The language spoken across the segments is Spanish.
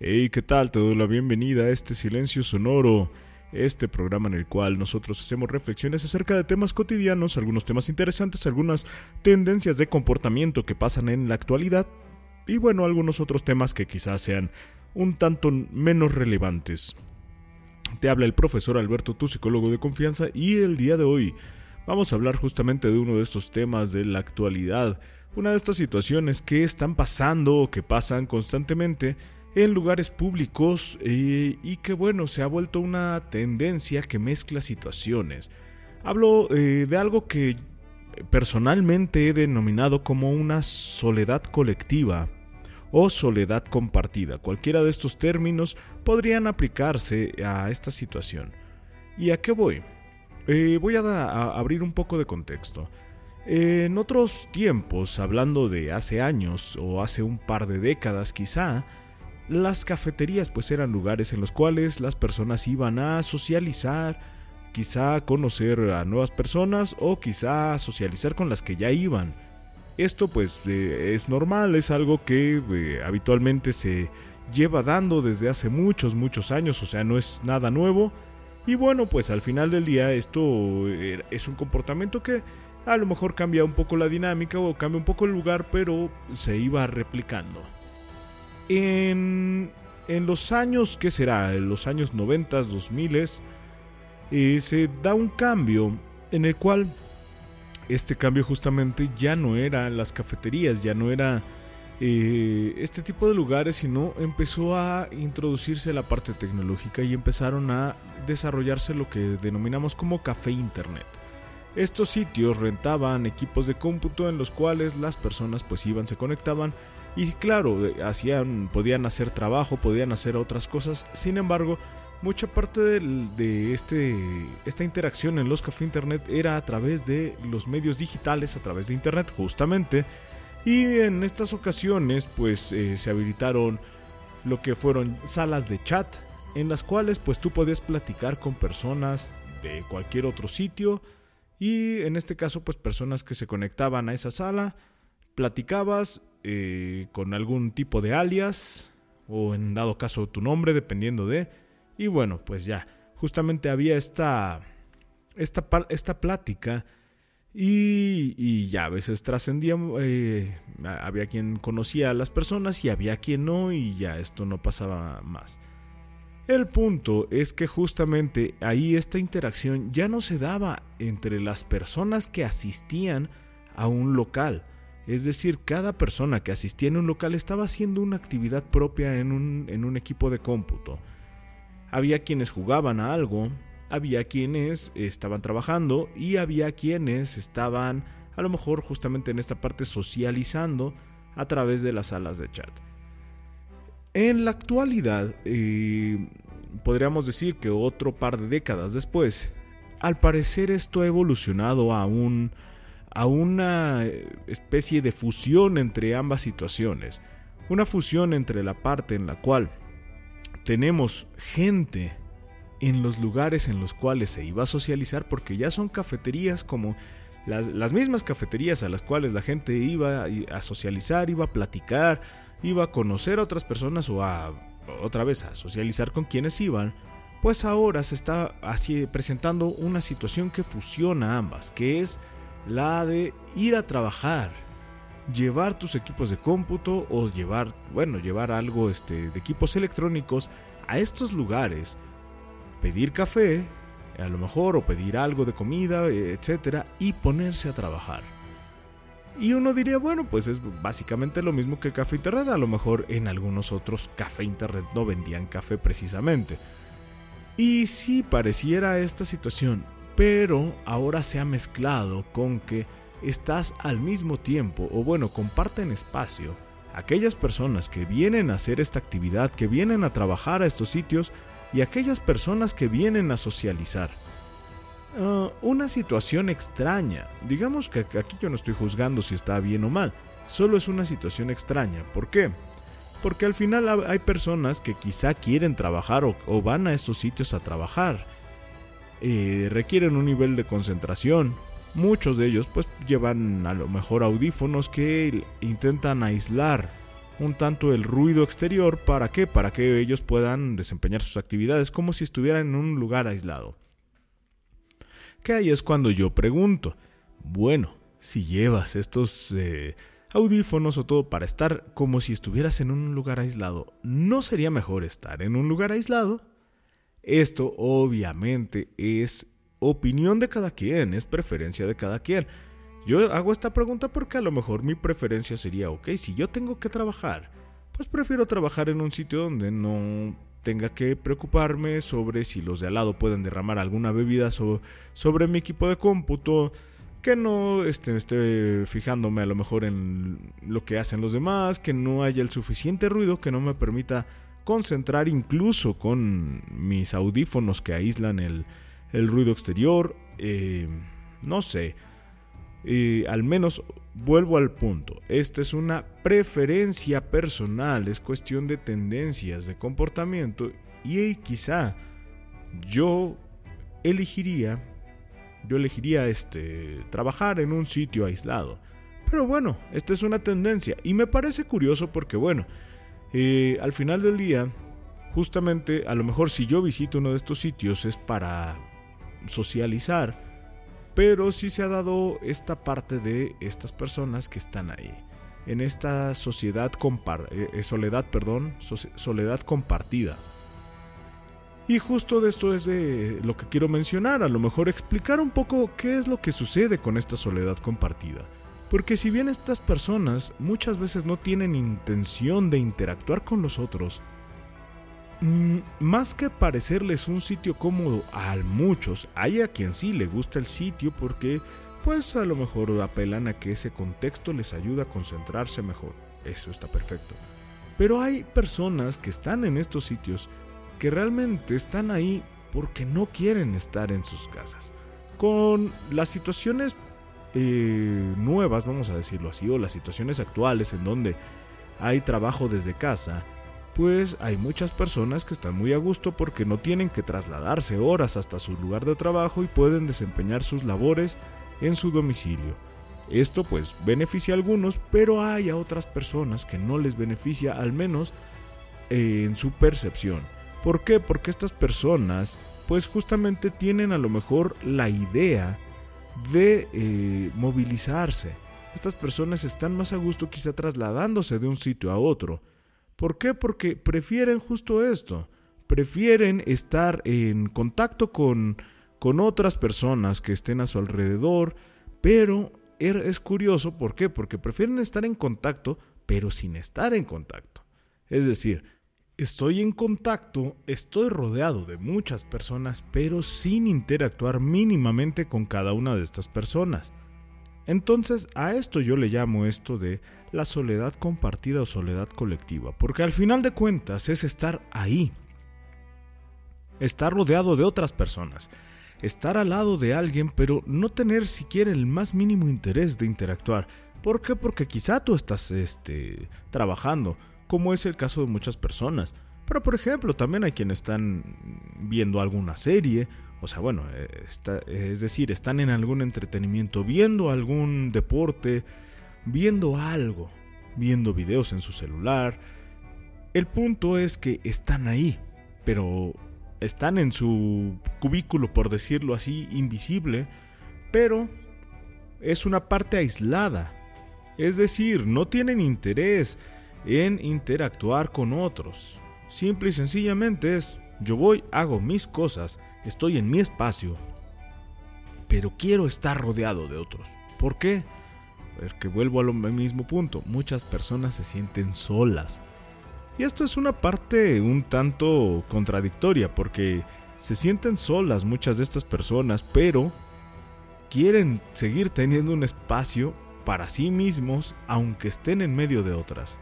Hey, ¿qué tal? Te doy la bienvenida a este Silencio Sonoro, este programa en el cual nosotros hacemos reflexiones acerca de temas cotidianos, algunos temas interesantes, algunas tendencias de comportamiento que pasan en la actualidad y bueno, algunos otros temas que quizás sean un tanto menos relevantes. Te habla el profesor Alberto, tu psicólogo de confianza, y el día de hoy vamos a hablar justamente de uno de estos temas de la actualidad, una de estas situaciones que están pasando o que pasan constantemente en lugares públicos eh, y que bueno, se ha vuelto una tendencia que mezcla situaciones. Hablo eh, de algo que personalmente he denominado como una soledad colectiva o soledad compartida. Cualquiera de estos términos podrían aplicarse a esta situación. ¿Y a qué voy? Eh, voy a, abrir un poco de contexto. en otros tiempos, hablando de hace años o hace un par de décadas quizá, las cafeterías pues eran lugares en los cuales las personas iban a socializar, quizá conocer a nuevas personas o quizá socializar con las que ya iban. Esto pues eh, es normal, es algo que eh, habitualmente se lleva dando desde hace muchos, muchos años, o sea, no es nada nuevo. Y bueno, pues al final del día esto es un comportamiento que a lo mejor cambia un poco la dinámica o cambia un poco el lugar, pero se iba replicando. En, los años, ¿qué será? En los años 90, 2000, eh, se da un cambio en el cual este cambio justamente ya no era las cafeterías, ya no era eh, este tipo de lugares, sino empezó a introducirse la parte tecnológica y empezaron a desarrollarse lo que denominamos como café internet. Estos sitios rentaban equipos de cómputo en los cuales las personas pues iban, se conectaban y claro, hacían, podían hacer trabajo, podían hacer otras cosas. Sin embargo, mucha parte de, este, esta interacción en los cafés internet era a través de los medios digitales, a través de internet justamente. Y en estas ocasiones pues eh, se habilitaron lo que fueron salas de chat en las cuales pues tú podías platicar con personas de cualquier otro sitio y en este caso pues personas que se conectaban a esa sala, platicabas eh, con algún tipo de alias o en dado caso tu nombre dependiendo de y bueno pues ya justamente había esta esta, esta plática y, y, ya a veces trascendía eh, había quien conocía a las personas y había quien no y ya esto no pasaba más el punto es que justamente ahí esta interacción ya no se daba entre las personas que asistían a un local es decir, cada persona que asistía en un local estaba haciendo una actividad propia en un, en un equipo de cómputo. Había quienes jugaban a algo, había quienes estaban trabajando y había quienes estaban a lo mejor justamente en esta parte socializando a través de las salas de chat. En la actualidad, eh, podríamos decir que otro par de décadas después, al parecer esto ha evolucionado a un a una especie de fusión entre ambas situaciones. Una fusión entre la parte en la cual tenemos gente en los lugares en los cuales se iba a socializar, porque ya son cafeterías como las, mismas cafeterías a las cuales la gente iba a socializar, iba a platicar, iba a conocer a otras personas o a otra vez a socializar con quienes iban, pues ahora se está así presentando una situación que fusiona ambas, que es la de ir a trabajar, llevar tus equipos de cómputo o llevar, bueno, llevar algo este, de equipos electrónicos a estos lugares, pedir café, a lo mejor, o pedir algo de comida, etcétera, y ponerse a trabajar. Y uno diría, bueno, pues es básicamente lo mismo que café internet. A lo mejor en algunos otros café internet no vendían café precisamente. Y si pareciera esta situación pero ahora se ha mezclado con que estás al mismo tiempo, o bueno, comparten espacio, aquellas personas que vienen a hacer esta actividad, que vienen a trabajar a estos sitios, y aquellas personas que vienen a socializar. Ah, una situación extraña. Digamos que aquí yo no estoy juzgando si está bien o mal, solo es una situación extraña. ¿Por qué? Porque al final hay personas que quizá quieren trabajar o van a esos sitios a trabajar eh, requieren un nivel de concentración. Muchos de ellos pues llevan a lo mejor audífonos que intentan aislar un tanto el ruido exterior. ¿Para qué? Para que ellos puedan desempeñar sus actividades como si estuvieran en un lugar aislado. Que ahí es cuando yo pregunto, bueno, si llevas estos eh, audífonos o todo para estar como si estuvieras en un lugar aislado, ¿no sería mejor estar en un lugar aislado? Esto obviamente es opinión de cada quien, es preferencia de cada quien. Yo hago esta pregunta porque a lo mejor mi preferencia sería, ok, si yo tengo que trabajar, pues prefiero trabajar en un sitio donde no tenga que preocuparme sobre si los de al lado pueden derramar alguna bebida sobre mi equipo de cómputo, que no esté, esté fijándome a lo mejor en lo que hacen los demás, que no haya el suficiente ruido que no me permita concentrar incluso con mis audífonos que aíslan el, el ruido exterior, eh, no sé al menos vuelvo al punto, esta es una preferencia personal, es cuestión de tendencias de comportamiento y quizá yo elegiría, yo elegiría este, trabajar en un sitio aislado. Pero bueno, esta es una tendencia y me parece curioso porque bueno, eh, al final del día, justamente a lo mejor si yo visito uno de estos sitios es para socializar, pero sí se ha dado esta parte de estas personas que están ahí. En esta sociedad eh, eh, soledad, perdón, soledad compartida. Y justo de esto es de lo que quiero mencionar, a lo mejor explicar un poco qué es lo que sucede con esta soledad compartida. Porque si bien estas personas muchas veces no tienen intención de interactuar con los otros, más que parecerles un sitio cómodo a muchos, hay a quien sí le gusta el sitio porque pues a lo mejor apelan a que ese contexto les ayuda a concentrarse mejor. Eso está perfecto. Pero hay personas que están en estos sitios que realmente están ahí porque no quieren estar en sus casas. Con las situaciones eh, nuevas, vamos a decirlo así, o las situaciones actuales en donde hay trabajo desde casa, pues hay muchas personas que están muy a gusto porque no tienen que trasladarse horas hasta su lugar de trabajo y pueden desempeñar sus labores en su domicilio. Esto pues beneficia a algunos, pero hay a otras personas que no les beneficia al menos eh, en su percepción. ¿Por qué? Porque estas personas pues justamente tienen a lo mejor la idea de eh, movilizarse. Estas personas están más a gusto quizá trasladándose de un sitio a otro ¿Por qué? Porque prefieren justo esto. Prefieren estar en contacto con, con otras personas que estén a su alrededor, pero er, es curioso, ¿por qué? Porque prefieren estar en contacto, pero sin estar en contacto. Es decir, estoy en contacto, estoy rodeado de muchas personas, pero sin interactuar mínimamente con cada una de estas personas. Entonces a esto yo le llamo esto de la soledad compartida o soledad colectiva, porque al final de cuentas es estar ahí, estar rodeado de otras personas, estar al lado de alguien pero no tener siquiera el más mínimo interés de interactuar. ¿Por qué? Porque quizá tú estás este, trabajando, como es el caso de muchas personas. Pero por ejemplo, también hay quienes están viendo alguna serie o sea, bueno, eh, es decir, están en algún entretenimiento, viendo algún deporte, viendo algo, viendo videos en su celular. El punto es que están ahí, pero están en su cubículo, por decirlo así, invisible, pero es una parte aislada. Es decir, no tienen interés en interactuar con otros. Simple y sencillamente es, yo voy, hago mis cosas, estoy en mi espacio, pero quiero estar rodeado de otros. ¿Por qué? Porque vuelvo al mismo punto, muchas personas se sienten solas. Y esto es una parte un tanto contradictoria, porque se sienten solas muchas de estas personas, pero quieren seguir teniendo un espacio para sí mismos, aunque estén en medio de otras.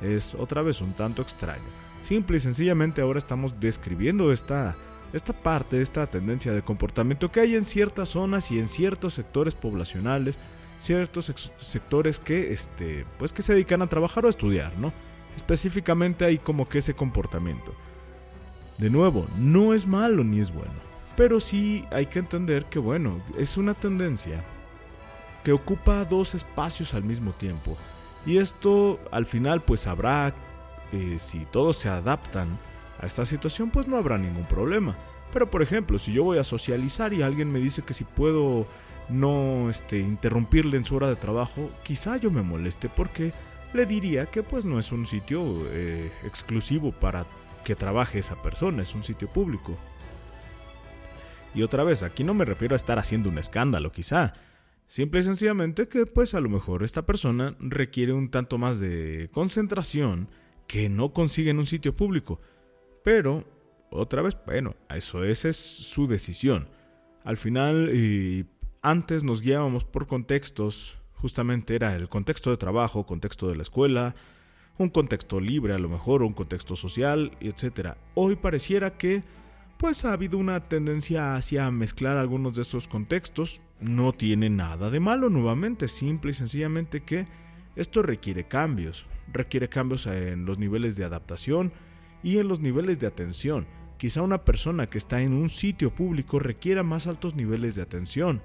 Es otra vez un tanto extraño. Simple y sencillamente ahora estamos describiendo esta esta parte, esta tendencia de comportamiento que hay en ciertas zonas y en ciertos sectores poblacionales, ciertos sectores que, este, pues que se dedican a trabajar o a estudiar, ¿no? Específicamente hay como que ese comportamiento. De nuevo, no es malo ni es bueno, pero sí hay que entender que, bueno, es una tendencia que ocupa dos espacios al mismo tiempo. Y esto al final pues habrá, eh, si todos se adaptan a esta situación, pues no habrá ningún problema. Pero por ejemplo, si yo voy a socializar y alguien me dice que si puedo no este, interrumpirle en su hora de trabajo, quizá yo me moleste porque le diría que pues no es un sitio eh, exclusivo para que trabaje esa persona, es un sitio público. Y otra vez, aquí no me refiero a estar haciendo un escándalo, quizá. Simple y sencillamente que pues a lo mejor esta persona requiere un tanto más de concentración que no consigue en un sitio público. Pero, otra vez, bueno, eso esa es su decisión. Al final, y antes nos guiábamos por contextos, justamente era el contexto de trabajo, contexto de la escuela, un contexto libre a lo mejor, un contexto social, etc. Hoy pareciera que pues ha habido una tendencia hacia mezclar algunos de estos contextos. No tiene nada de malo nuevamente, simple y sencillamente que esto requiere cambios, requiere cambios en los niveles de adaptación y en los niveles de atención. Quizá una persona que está en un sitio público requiera más altos niveles de atención,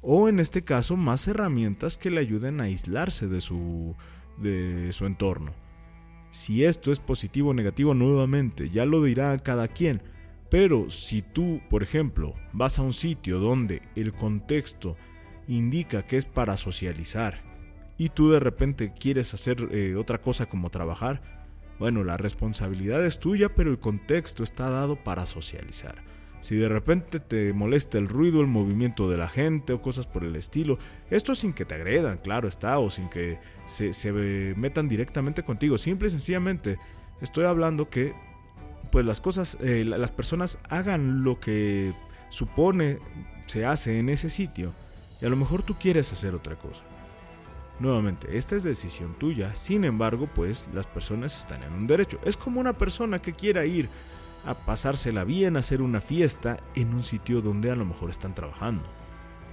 o en este caso más herramientas que le ayuden a aislarse de su, de su entorno. Si esto es positivo o negativo nuevamente, ya lo dirá cada quien, pero si tú, por ejemplo, vas a un sitio donde el contexto indica que es para socializar y tú de repente quieres hacer eh, otra cosa como trabajar, bueno, la responsabilidad es tuya, pero el contexto está dado para socializar. Si de repente te molesta el ruido, el movimiento de la gente o cosas por el estilo, esto sin que te agredan, claro está, o sin que se, metan directamente contigo. Simple y sencillamente estoy hablando que pues las cosas, eh, las personas hagan lo que supone se hace en ese sitio y a lo mejor tú quieres hacer otra cosa. Nuevamente, esta es decisión tuya, sin embargo, pues las personas están en un derecho. Es como una persona que quiera ir a pasársela bien, a hacer una fiesta en un sitio donde a lo mejor están trabajando.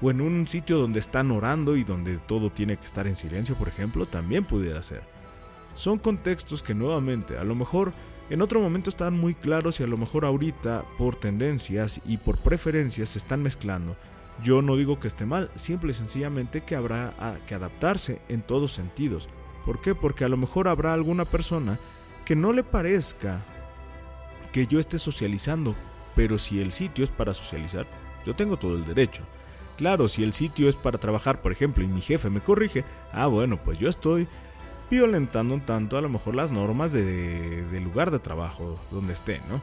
O en un sitio donde están orando y donde todo tiene que estar en silencio, por ejemplo, también pudiera ser. Son contextos que nuevamente a lo mejor en otro momento estaban muy claros y a lo mejor ahorita por tendencias y por preferencias se están mezclando. Yo no digo que esté mal, simple y sencillamente que habrá que adaptarse en todos sentidos. ¿Por qué? Porque a lo mejor habrá alguna persona que no le parezca que yo esté socializando, pero si el sitio es para socializar, yo tengo todo el derecho. Claro, si el sitio es para trabajar, por ejemplo, y mi jefe me corrige, ah, bueno, pues yo estoy violentando un tanto a lo mejor las normas de, del lugar de trabajo donde esté, ¿no?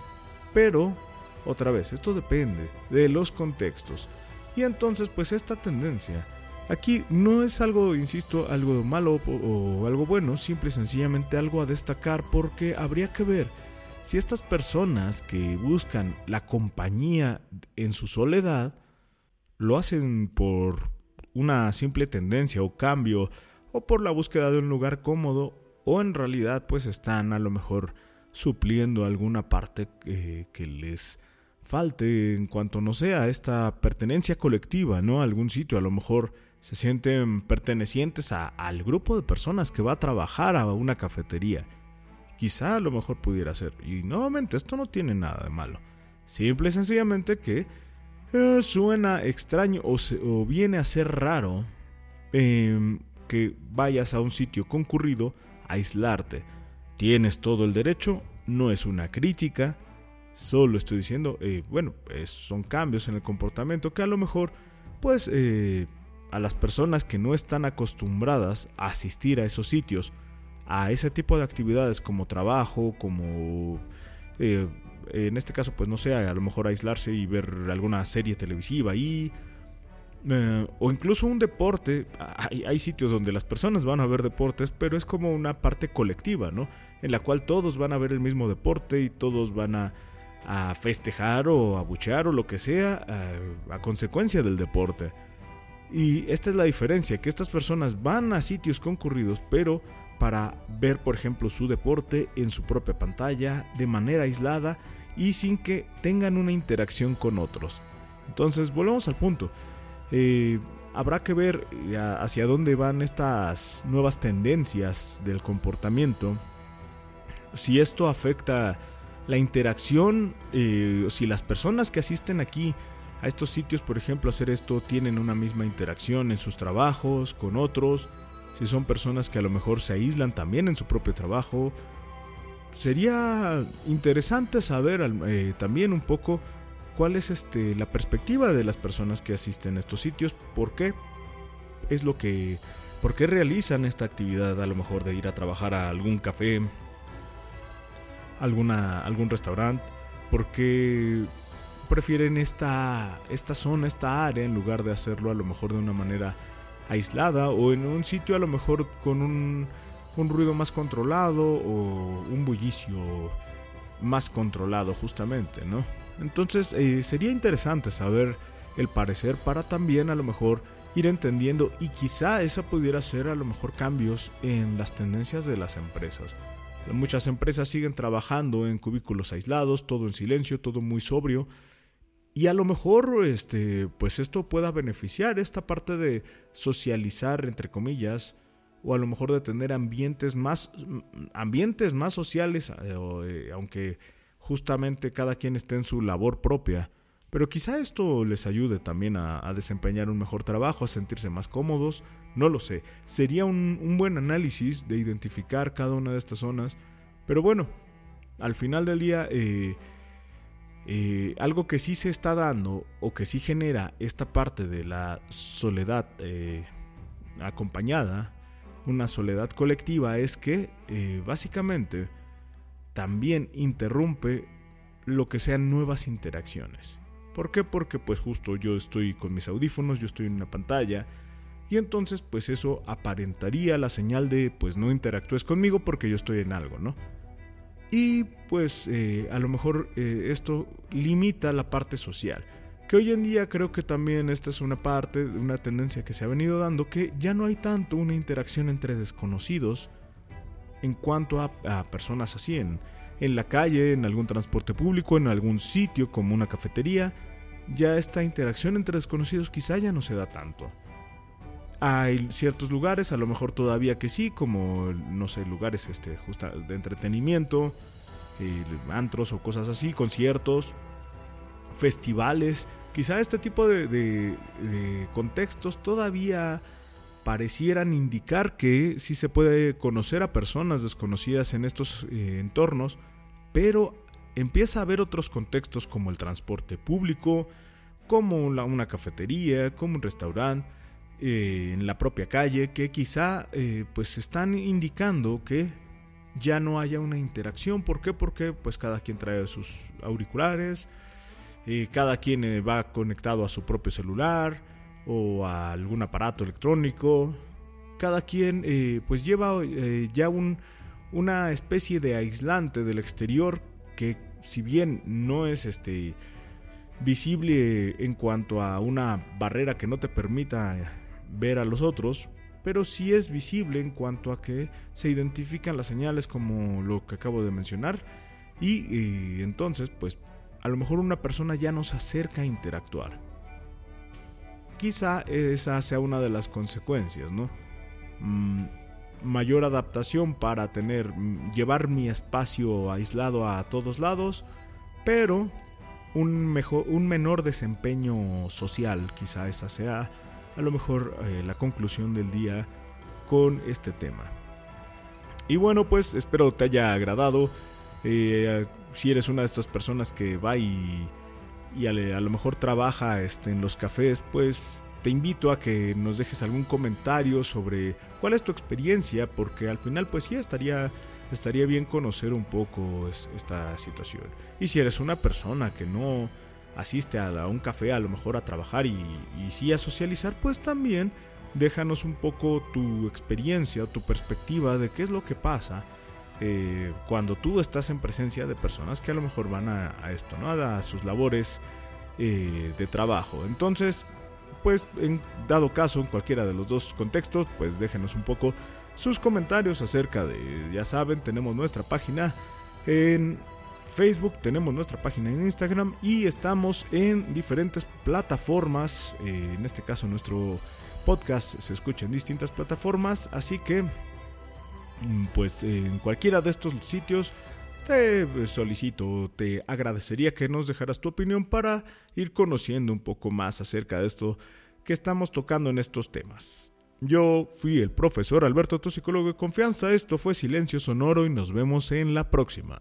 Pero, otra vez, esto depende de los contextos. Y entonces, pues esta tendencia, aquí no es algo, insisto, algo malo o algo bueno, simple y sencillamente algo a destacar porque habría que ver si estas personas que buscan la compañía en su soledad lo hacen por una simple tendencia o cambio o por la búsqueda de un lugar cómodo o en realidad pues están a lo mejor supliendo alguna parte que, les falte en cuanto no sea esta pertenencia colectiva, ¿no? A algún sitio, a lo mejor se sienten pertenecientes a, al grupo de personas que va a trabajar a una cafetería quizá a lo mejor pudiera ser. Y nuevamente, esto no tiene nada de malo. Simple y sencillamente que eh, suena extraño o, viene a ser raro em, que vayas a un sitio concurrido a aislarte. Tienes todo el derecho, no es una crítica, solo estoy diciendo, eh, bueno, son cambios en el comportamiento que a lo mejor, pues, eh, a las personas que no están acostumbradas a asistir a esos sitios, a ese tipo de actividades como trabajo, como eh, en este caso pues no sé, a lo mejor aislarse y ver alguna serie televisiva y o incluso un deporte, hay, hay, sitios donde las personas van a ver deportes, pero es como una parte colectiva, ¿no? En la cual todos van a ver el mismo deporte y todos van a, a festejar o a buchear o lo que sea a, consecuencia del deporte. Y esta es la diferencia, que estas personas van a sitios concurridos, pero para ver, por ejemplo, su deporte en su propia pantalla, de manera aislada y sin que tengan una interacción con otros. Entonces, volvemos al punto. Eh, habrá que ver eh, hacia dónde van estas nuevas tendencias del comportamiento. Si esto afecta la interacción, eh, si las personas que asisten aquí a estos sitios, por ejemplo, hacer esto, tienen una misma interacción en sus trabajos, con otros, si son personas que a lo mejor se aíslan también en su propio trabajo. Sería interesante saber eh, también un poco cuál es este, la perspectiva de las personas que asisten a estos sitios, por qué es lo que, por qué realizan esta actividad, a lo mejor de ir a trabajar a algún café, alguna, algún restaurante, por qué prefieren esta, esta zona, esta área, en lugar de hacerlo a lo mejor de una manera aislada o en un sitio a lo mejor con un, un ruido más controlado o un bullicio más controlado justamente, ¿no? Entonces eh, sería interesante saber el parecer para también a lo mejor ir entendiendo y quizá esa pudiera ser a lo mejor cambios en las tendencias de las empresas. Muchas empresas siguen trabajando en cubículos aislados, todo en silencio, todo muy sobrio. Y a lo mejor este pues esto pueda beneficiar esta parte de socializar entre comillas o a lo mejor de tener ambientes más ambientes más sociales eh, eh, aunque justamente cada quien esté en su labor propia. Pero quizá esto les ayude también a, desempeñar un mejor trabajo, a sentirse más cómodos, no lo sé. Sería un, buen análisis de identificar cada una de estas zonas. Pero bueno, al final del día, eh, eh, algo que sí se está dando o que sí genera esta parte de la soledad eh, acompañada, una soledad colectiva, es que básicamente también interrumpe lo que sean nuevas interacciones. ¿Por qué? Porque pues justo yo estoy con mis audífonos, yo estoy en una pantalla y entonces pues eso aparentaría la señal de pues no interactúes conmigo porque yo estoy en algo, ¿no? Y pues eh, a lo mejor eh, esto limita la parte social. Que hoy en día creo que también esta es una parte, una tendencia que se ha venido dando, que ya no hay tanto una interacción entre desconocidos, en cuanto a, personas así en, en la calle, en algún transporte público, en algún sitio como una cafetería, ya esta interacción entre desconocidos quizá ya no se da tanto. Hay ciertos lugares, a lo mejor todavía que sí, como, no sé, lugares este, de entretenimiento, eh, antros o cosas así, conciertos, festivales. Quizá este tipo de contextos todavía parecieran indicar que sí se puede conocer a personas desconocidas en estos eh, entornos, pero empieza a haber otros contextos como el transporte público, como una cafetería, como un restaurante, eh, en la propia calle, que quizá eh, pues están indicando que ya no haya una interacción. ¿Por qué? Porque pues cada quien trae sus auriculares, cada quien va conectado a su propio celular, o a algún aparato electrónico. Cada quien eh, pues lleva eh, ya un, una especie de aislante del exterior que si bien no es este visible en cuanto a una barrera que no te permita ver a los otros, pero sí es visible en cuanto a que se identifican las señales como lo que acabo de mencionar y, y entonces pues a lo mejor una persona ya no se acerca a interactuar. Quizá esa sea una de las consecuencias, ¿no? Mm, mayor adaptación para tener, mm, llevar mi espacio aislado a todos lados, pero un, mejor, un menor desempeño social, quizá esa sea a lo mejor eh, la conclusión del día con este tema. Y bueno, pues espero te haya agradado. Eh, si eres una de estas personas que va y y a, lo mejor trabaja este, en los cafés, pues te invito a que nos dejes algún comentario sobre cuál es tu experiencia, porque al final pues sí estaría, estaría bien conocer un poco esta situación. Y si eres una persona que no asiste a, un café a lo mejor a trabajar y, y sí a socializar, pues también déjanos un poco tu experiencia, tu perspectiva de qué es lo que pasa eh, cuando tú estás en presencia de personas que a lo mejor van a, esto, ¿no? A sus labores eh, de trabajo. Entonces, pues en dado caso, en cualquiera de los dos contextos, pues déjenos un poco sus comentarios acerca de, ya saben, tenemos nuestra página en Facebook, tenemos nuestra página en Instagram y estamos en diferentes plataformas, eh, en este caso nuestro podcast se escucha en distintas plataformas, así que pues en cualquiera de estos sitios te solicito, te agradecería que nos dejaras tu opinión para ir conociendo un poco más acerca de esto que estamos tocando en estos temas. Yo fui el profesor Alberto, tu psicólogo de confianza. Esto fue Silencio Sonoro y nos vemos en la próxima.